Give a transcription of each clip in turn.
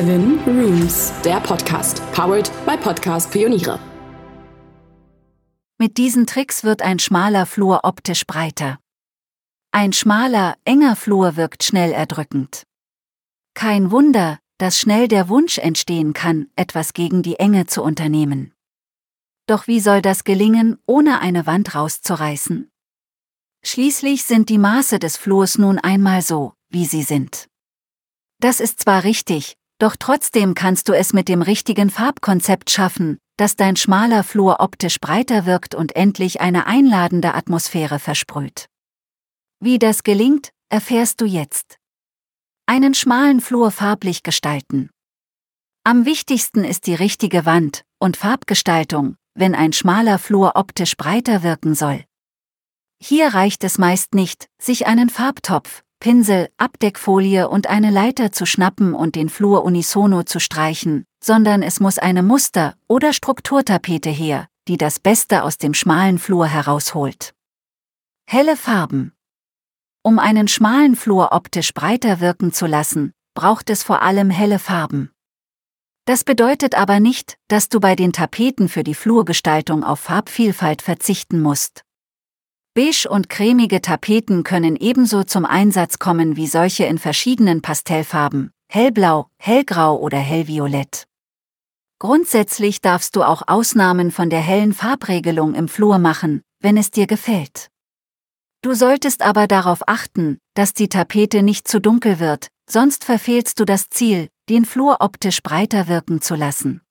Seven Rooms, der Podcast, powered by Podcast Pioniere. Mit diesen Tricks wird ein schmaler Flur optisch breiter. Ein schmaler, enger Flur wirkt schnell erdrückend. Kein Wunder, dass schnell der Wunsch entstehen kann, etwas gegen die Enge zu unternehmen. Doch wie soll das gelingen, ohne eine Wand rauszureißen? Schließlich sind die Maße des Flurs nun einmal so, wie sie sind. Das ist zwar richtig, doch trotzdem kannst du es mit dem richtigen Farbkonzept schaffen, dass dein schmaler Flur optisch breiter wirkt und endlich eine einladende Atmosphäre versprüht. Wie das gelingt, erfährst du jetzt. Einen schmalen Flur farblich gestalten. Am wichtigsten ist die richtige Wand und Farbgestaltung, wenn ein schmaler Flur optisch breiter wirken soll. Hier reicht es meist nicht, sich einen Farbtopf, Pinsel, Abdeckfolie und eine Leiter zu schnappen und den Flur unisono zu streichen, sondern es muss eine Muster- oder Strukturtapete her, die das Beste aus dem schmalen Flur herausholt. Helle Farben. Um einen schmalen Flur optisch breiter wirken zu lassen, braucht es vor allem helle Farben. Das bedeutet aber nicht, dass du bei den Tapeten für die Flurgestaltung auf Farbvielfalt verzichten musst. Beige und cremige Tapeten können ebenso zum Einsatz kommen wie solche in verschiedenen Pastellfarben, hellblau, hellgrau oder hellviolett. Grundsätzlich darfst du auch Ausnahmen von der hellen Farbregelung im Flur machen, wenn es dir gefällt. Du solltest aber darauf achten, dass die Tapete nicht zu dunkel wird, sonst verfehlst du das Ziel, den Flur optisch breiter wirken zu lassen.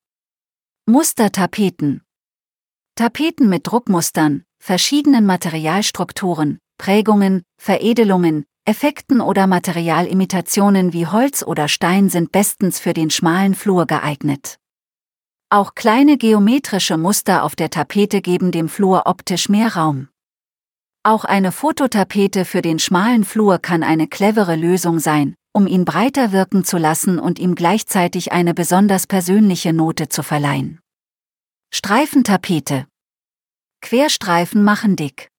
Mustertapeten Tapeten mit Druckmustern, verschiedenen Materialstrukturen, Prägungen, Veredelungen, Effekten oder Materialimitationen wie Holz oder Stein sind bestens für den schmalen Flur geeignet. Auch kleine geometrische Muster auf der Tapete geben dem Flur optisch mehr Raum. Auch eine Fototapete für den schmalen Flur kann eine clevere Lösung sein, um ihn breiter wirken zu lassen und ihm gleichzeitig eine besonders persönliche Note zu verleihen. Streifentapete Querstreifen machen dick.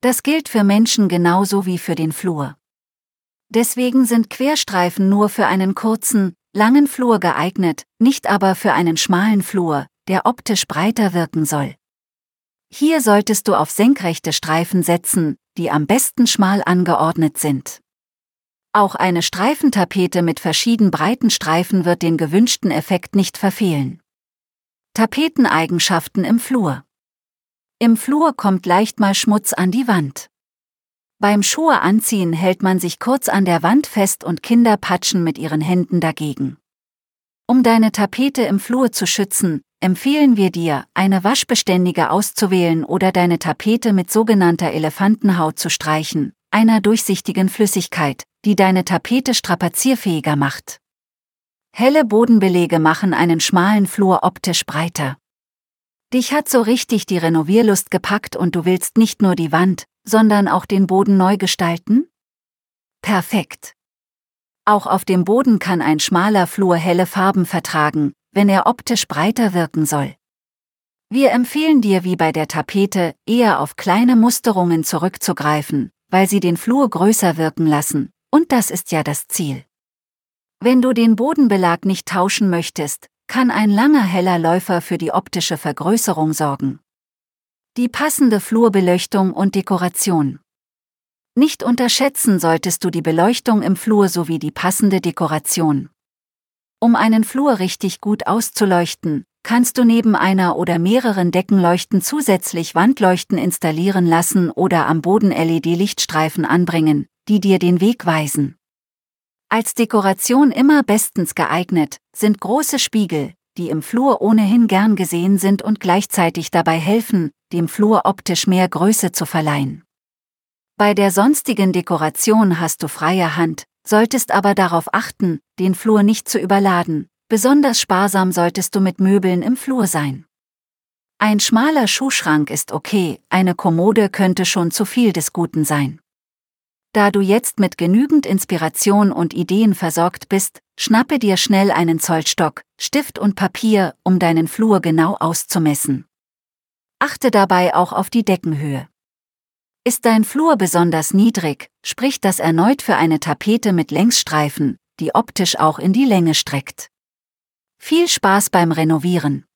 Das gilt für Menschen genauso wie für den Flur. Deswegen sind Querstreifen nur für einen kurzen, langen Flur geeignet, nicht aber für einen schmalen Flur, der optisch breiter wirken soll. Hier solltest du auf senkrechte Streifen setzen, die am besten schmal angeordnet sind. Auch eine Streifentapete mit verschieden breiten Streifen wird den gewünschten Effekt nicht verfehlen. Tapeteneigenschaften im Flur. Im Flur kommt leicht mal Schmutz an die Wand. Beim Schuhe anziehen hält man sich kurz an der Wand fest und Kinder patschen mit ihren Händen dagegen. Um deine Tapete im Flur zu schützen, empfehlen wir dir, eine waschbeständige auszuwählen oder deine Tapete mit sogenannter Elefantenhaut zu streichen, einer durchsichtigen Flüssigkeit, die deine Tapete strapazierfähiger macht. Helle Bodenbelege machen einen schmalen Flur optisch breiter. Dich hat so richtig die Renovierlust gepackt und du willst nicht nur die Wand, sondern auch den Boden neu gestalten? Perfekt. Auch auf dem Boden kann ein schmaler Flur helle Farben vertragen, wenn er optisch breiter wirken soll. Wir empfehlen dir wie bei der Tapete, eher auf kleine Musterungen zurückzugreifen, weil sie den Flur größer wirken lassen, und das ist ja das Ziel. Wenn du den Bodenbelag nicht tauschen möchtest, kann ein langer heller Läufer für die optische Vergrößerung sorgen. Die passende Flurbeleuchtung und Dekoration. Nicht unterschätzen solltest du die Beleuchtung im Flur sowie die passende Dekoration. Um einen Flur richtig gut auszuleuchten, kannst du neben einer oder mehreren Deckenleuchten zusätzlich Wandleuchten installieren lassen oder am Boden LED-Lichtstreifen anbringen, die dir den Weg weisen. Als Dekoration immer bestens geeignet sind große Spiegel, die im Flur ohnehin gern gesehen sind und gleichzeitig dabei helfen, dem Flur optisch mehr Größe zu verleihen. Bei der sonstigen Dekoration hast du freie Hand, solltest aber darauf achten, den Flur nicht zu überladen, besonders sparsam solltest du mit Möbeln im Flur sein. Ein schmaler Schuhschrank ist okay, eine Kommode könnte schon zu viel des Guten sein. Da du jetzt mit genügend Inspiration und Ideen versorgt bist, schnappe dir schnell einen Zollstock, Stift und Papier, um deinen Flur genau auszumessen. Achte dabei auch auf die Deckenhöhe. Ist dein Flur besonders niedrig, spricht das erneut für eine Tapete mit Längsstreifen, die optisch auch in die Länge streckt. Viel Spaß beim Renovieren!